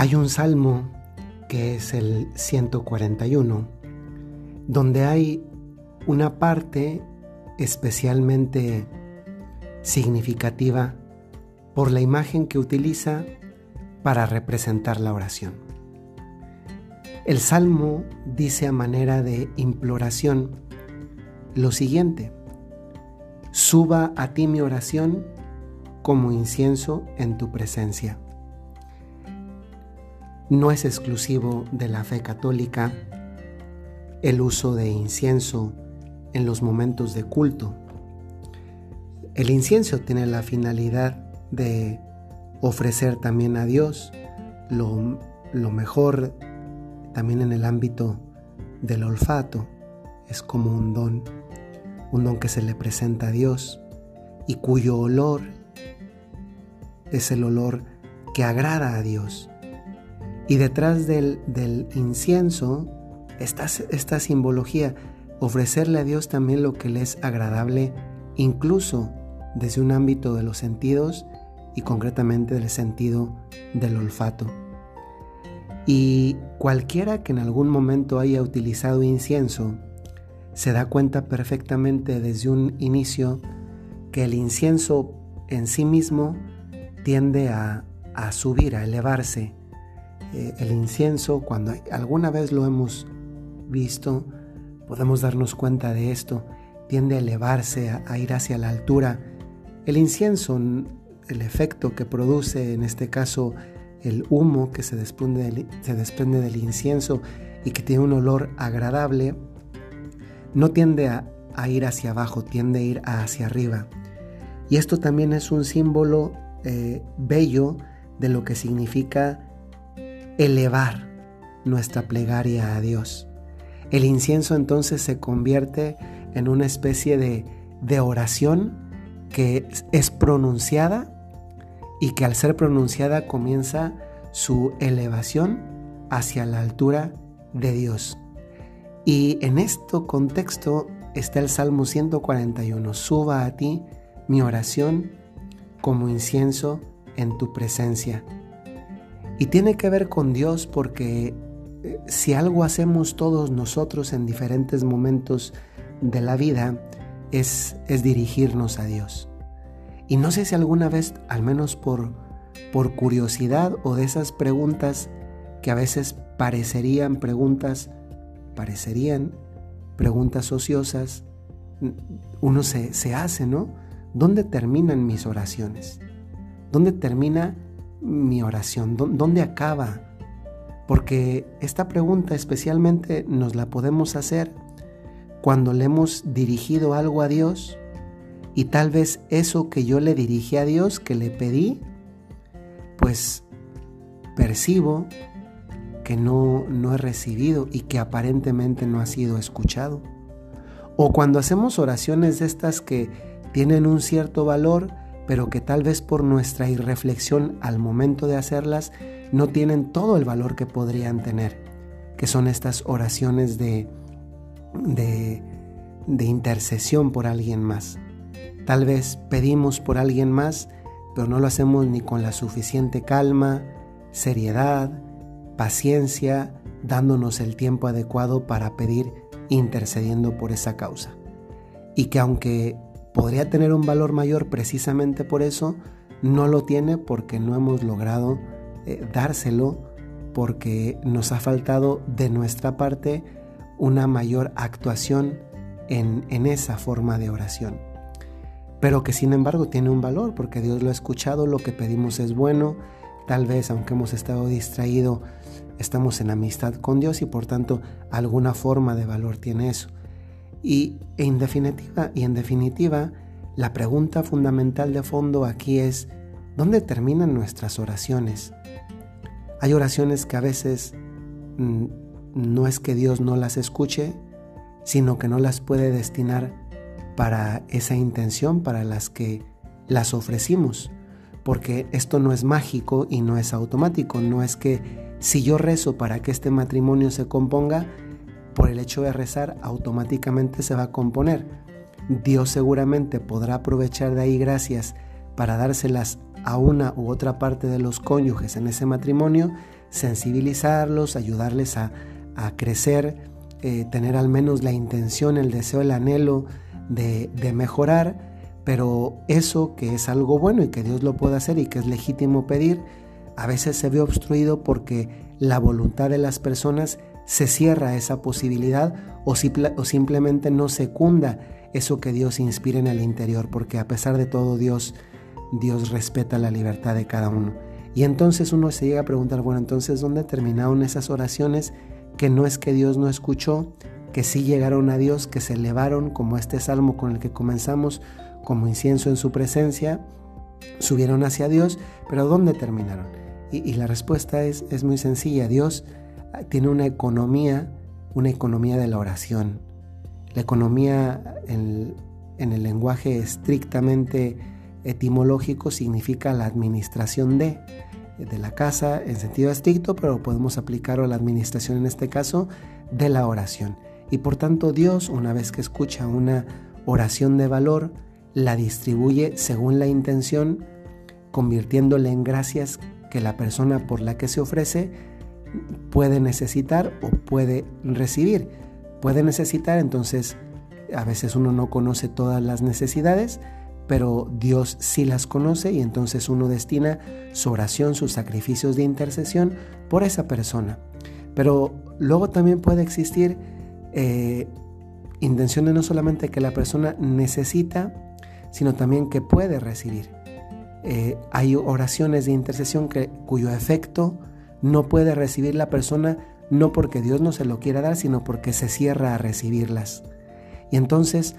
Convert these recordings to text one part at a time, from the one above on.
Hay un salmo que es el 141, donde hay una parte especialmente significativa por la imagen que utiliza para representar la oración. El salmo dice a manera de imploración lo siguiente, suba a ti mi oración como incienso en tu presencia. No es exclusivo de la fe católica el uso de incienso en los momentos de culto. El incienso tiene la finalidad de ofrecer también a Dios lo, lo mejor también en el ámbito del olfato. Es como un don, un don que se le presenta a Dios y cuyo olor es el olor que agrada a Dios. Y detrás del, incienso está esta simbología, ofrecerle a Dios también lo que le es agradable, incluso desde un ámbito de los sentidos y concretamente del sentido del olfato. Y cualquiera que en algún momento haya utilizado incienso, se da cuenta perfectamente desde un inicio que el incienso en sí mismo tiende a, subir, a elevarse. Eh, el incienso, cuando alguna vez lo hemos visto, podemos darnos cuenta de esto, tiende a elevarse, a, ir hacia la altura. El incienso, el efecto que produce, en este caso, el humo que se desprende, del, se desprende del incienso y que tiene un olor agradable, no tiende a, ir hacia abajo, tiende a ir hacia arriba. Y esto también es un símbolo eh, bello de lo que significa elevar nuestra plegaria a Dios. El incienso entonces se convierte en una especie de, de oración que es pronunciada y que al ser pronunciada comienza su elevación hacia la altura de Dios. Y en este contexto está el Salmo 141, suba a ti mi oración como incienso en tu presencia. Y tiene que ver con Dios porque eh, si algo hacemos todos nosotros en diferentes momentos de la vida es, dirigirnos a Dios. Y no sé si alguna vez, al menos por, por curiosidad o de esas preguntas que a veces parecerían preguntas, parecerían preguntas ociosas, uno se, se hace, ¿no? ¿Dónde terminan mis oraciones? ¿Dónde termina mi oración? ¿Dónde acaba? Porque esta pregunta especialmente nos la podemos hacer cuando le hemos dirigido algo a Dios y tal vez eso que yo le dirigí a Dios, que le pedí, pues percibo que no, no he recibido y que aparentemente no ha sido escuchado. O cuando hacemos oraciones de estas que tienen un cierto valor, pero que tal vez por nuestra irreflexión al momento de hacerlas no tienen todo el valor que podrían tener, que son estas oraciones de, de, de intercesión por alguien más. Tal vez pedimos por alguien más, pero no lo hacemos ni con la suficiente calma, seriedad, paciencia, dándonos el tiempo adecuado para pedir intercediendo por esa causa. Y que aunque podría tener un valor mayor precisamente por eso, no lo tiene porque no hemos logrado eh, dárselo, porque nos ha faltado de nuestra parte una mayor actuación en, en esa forma de oración. Pero que sin embargo tiene un valor porque Dios lo ha escuchado, lo que pedimos es bueno, tal vez aunque hemos estado distraído, estamos en amistad con Dios y por tanto alguna forma de valor tiene eso. Y en definitiva, y en definitiva, la pregunta fundamental de fondo aquí es, ¿dónde terminan nuestras oraciones? Hay oraciones que a veces mm, no es que Dios no las escuche, sino que no las puede destinar para esa intención para las que las ofrecimos. Porque esto no es mágico y no es automático, no es que si yo rezo para que este matrimonio se componga, por el hecho de rezar automáticamente se va a componer. Dios seguramente podrá aprovechar de ahí gracias para dárselas a una u otra parte de los cónyuges en ese matrimonio sensibilizarlos, ayudarles a, crecer, eh, tener al menos la intención, el deseo, el anhelo de, de mejorar, pero eso que es algo bueno y que Dios lo puede hacer y que es legítimo pedir, a veces se ve obstruido porque la voluntad de las personas se cierra esa posibilidad o, o simplemente no secunda eso que Dios inspira en el interior, porque a pesar de todo Dios, Dios respeta la libertad de cada uno. Y entonces uno se llega a preguntar, bueno, entonces ¿dónde terminaron esas oraciones que no es que Dios no escuchó, que sí llegaron a Dios, que se elevaron como este salmo con el que comenzamos, como incienso en su presencia, subieron hacia Dios, pero ¿dónde terminaron? Y, la respuesta es, es muy sencilla, Dios tiene una economía, una economía de la oración. La economía en, el lenguaje estrictamente etimológico significa la administración de, de la casa en sentido estricto, pero podemos aplicarlo a la administración en este caso de la oración. Y por tanto Dios, una vez que escucha una oración de valor, la distribuye según la intención, convirtiéndole en gracias que la persona por la que se ofrece puede necesitar o puede recibir. Puede necesitar, entonces a veces uno no conoce todas las necesidades, pero Dios sí las conoce y entonces uno destina su oración, sus sacrificios de intercesión por esa persona. Pero luego también puede existir eh, intenciones no solamente que la persona necesita, sino también que puede recibir. Eh, hay oraciones de intercesión que, cuyo efecto no puede recibir la persona no porque Dios no se lo quiera dar, sino porque se cierra a recibirlas. Y entonces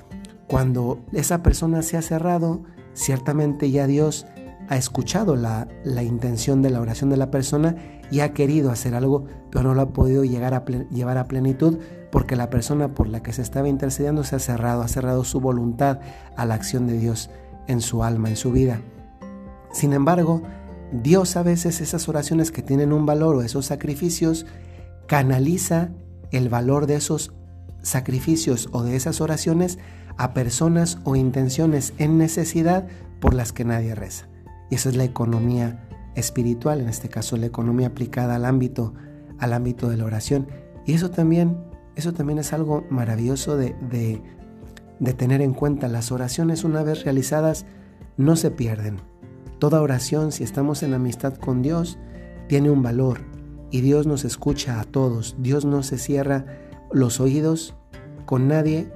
cuando esa persona se ha cerrado, ciertamente ya Dios ha escuchado la, intención de la oración de la persona y ha querido hacer algo, pero no lo ha podido llegar a llevar a plenitud porque la persona por la que se estaba intercediendo se ha cerrado, ha cerrado su voluntad a la acción de Dios en su alma, en su vida. Sin embargo, Dios a veces esas oraciones que tienen un valor o esos sacrificios, canaliza el valor de esos sacrificios o de esas oraciones a personas o intenciones en necesidad por las que nadie reza. Y esa es la economía espiritual, en este caso la economía aplicada al ámbito, al ámbito de la oración. Y eso también, eso también es algo maravilloso de, de, de tener en cuenta. Las oraciones una vez realizadas no se pierden. Toda oración, si estamos en amistad con Dios, tiene un valor y Dios nos escucha a todos. Dios no se cierra los oídos con nadie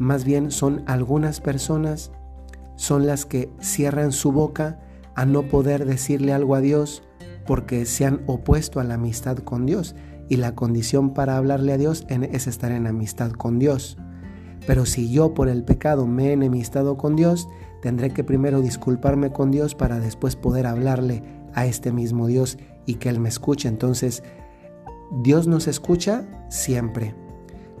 más bien son algunas personas, son las que cierran su boca a no poder decirle algo a Dios porque se han opuesto a la amistad con Dios y la condición para hablarle a Dios es estar en amistad con Dios. Pero si yo por el pecado me he enemistado con Dios, tendré que primero disculparme con Dios para después poder hablarle a este mismo Dios y que Él me escuche. Entonces, Dios nos escucha siempre.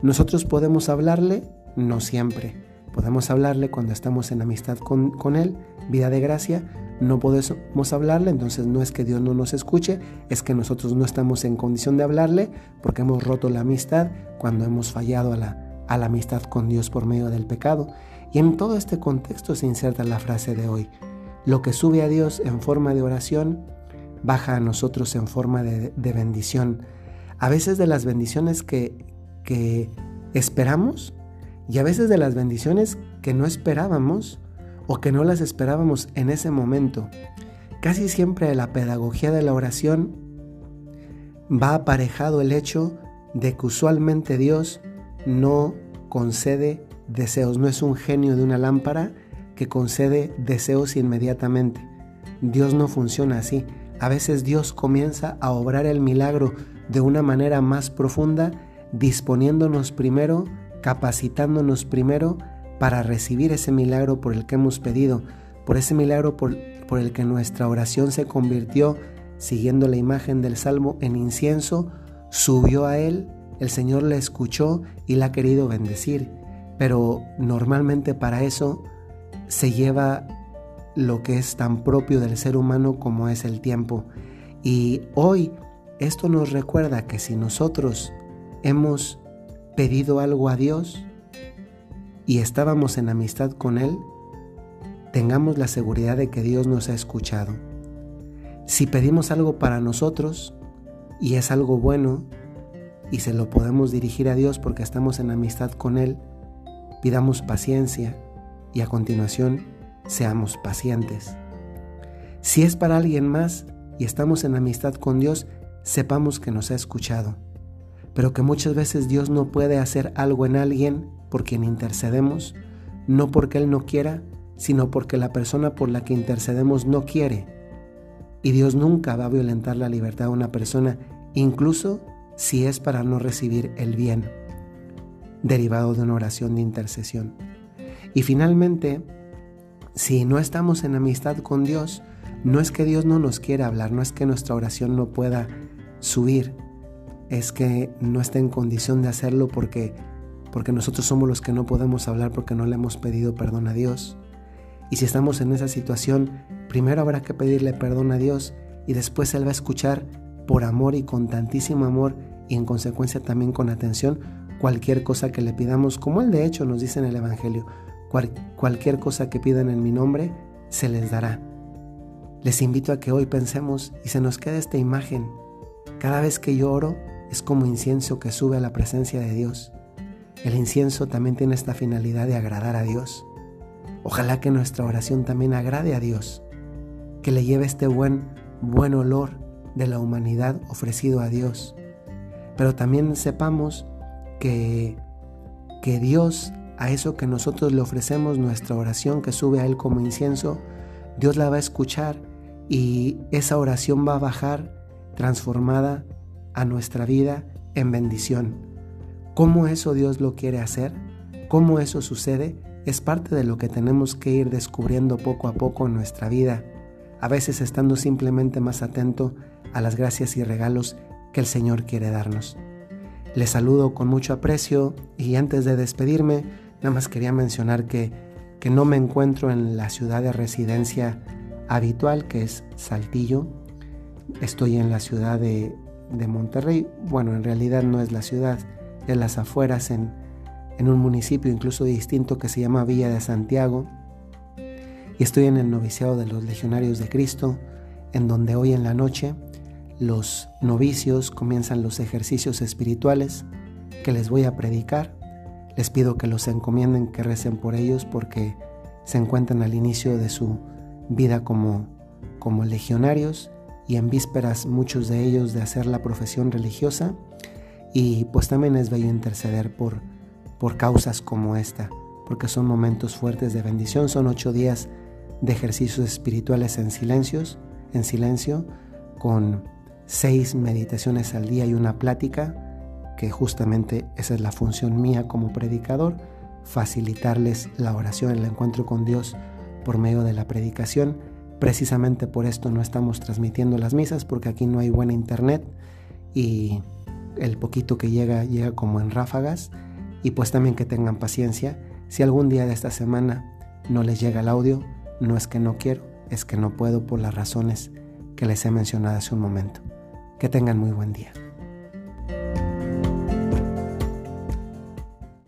Nosotros podemos hablarle no siempre. Podemos hablarle cuando estamos en amistad con, Él, vida de gracia, no podemos hablarle, entonces no es que Dios no nos escuche, es que nosotros no estamos en condición de hablarle porque hemos roto la amistad cuando hemos fallado a la, a la amistad con Dios por medio del pecado. Y en todo este contexto se inserta la frase de hoy. Lo que sube a Dios en forma de oración, baja a nosotros en forma de, bendición. A veces de las bendiciones que, que esperamos, y a veces de las bendiciones que no esperábamos o que no las esperábamos en ese momento. Casi siempre la pedagogía de la oración va aparejado el hecho de que usualmente Dios no concede deseos, no es un genio de una lámpara que concede deseos inmediatamente. Dios no funciona así. A veces Dios comienza a obrar el milagro de una manera más profunda, disponiéndonos primero capacitándonos primero para recibir ese milagro por el que hemos pedido, por ese milagro por, el que nuestra oración se convirtió, siguiendo la imagen del Salmo, en incienso, subió a Él, el Señor le escuchó y la ha querido bendecir. Pero normalmente para eso se lleva lo que es tan propio del ser humano como es el tiempo. Y hoy esto nos recuerda que si nosotros hemos pedido algo a Dios y estábamos en amistad con Él, tengamos la seguridad de que Dios nos ha escuchado. Si pedimos algo para nosotros, y es algo bueno y se lo podemos dirigir a Dios porque estamos en amistad con Él, pidamos paciencia y a continuación seamos pacientes. Si es para alguien más y estamos en amistad con Dios, sepamos que nos ha escuchado, pero que muchas veces Dios no puede hacer algo en alguien por quien intercedemos, no porque Él no quiera, sino porque la persona por la que intercedemos no quiere. Y Dios nunca va a violentar la libertad de una persona, incluso si es para no recibir el bien derivado de una oración de intercesión. Y finalmente, si no estamos en amistad con Dios, no es que Dios no nos quiera hablar, no es que nuestra oración no pueda subir, es que no está en condición de hacerlo porque porque nosotros somos los que no podemos hablar porque no le hemos pedido perdón a Dios. Y si estamos en esa situación, primero habrá que pedirle perdón a Dios y después Él va a escuchar por amor y con tantísimo amor y en consecuencia también con atención cualquier cosa que le pidamos, como Él de hecho nos dice en el Evangelio, cualquier cosa que pidan en mi nombre, se les dará. Les invito a que hoy pensemos y se nos quede esta imagen. Cada vez que yo oro es como incienso que sube a la presencia de Dios. El incienso también tiene esta finalidad de agradar a Dios. Ojalá que nuestra oración también agrade a Dios, que le lleve este buen, buen olor de la humanidad ofrecido a Dios. Pero también sepamos que, que Dios, a eso que nosotros le ofrecemos, nuestra oración que sube a Él como incienso, Dios la va a escuchar y esa oración va a bajar transformada a nuestra vida en bendición. ¿Cómo eso Dios lo quiere hacer? ¿Cómo eso sucede? Es parte de lo que tenemos que ir descubriendo poco a poco en nuestra vida, a veces estando simplemente más atento a las gracias y regalos que el Señor quiere darnos. Les saludo con mucho aprecio y antes de despedirme, nada más quería mencionar que, que no me encuentro en la ciudad de residencia habitual, que es Saltillo. Estoy en la ciudad de, de Monterrey. Bueno, en realidad no es la ciudad, de las afueras en, en un municipio incluso distinto que se llama Villa de Santiago. Y estoy en el noviciado de los Legionarios de Cristo, en donde hoy en la noche los novicios comienzan los ejercicios espirituales que les voy a predicar. Les pido que los encomienden, que recen por ellos porque se encuentran al inicio de su vida como, como legionarios y en vísperas muchos de ellos de hacer la profesión religiosa y pues también es bello interceder por, por causas como esta, porque son momentos fuertes de bendición, son ocho días de ejercicios espirituales en silencios, en silencio, con seis meditaciones al día y una plática, que justamente esa es la función mía como predicador, facilitarles la oración, el encuentro con Dios por medio de la predicación. Precisamente por esto no estamos transmitiendo las misas, porque aquí no hay buena internet y el poquito que llega llega como en ráfagas y pues también que tengan paciencia. Si algún día de esta semana no les llega el audio, no es que no quiero, es que no puedo por las razones que les he mencionado hace un momento. Que tengan muy buen día.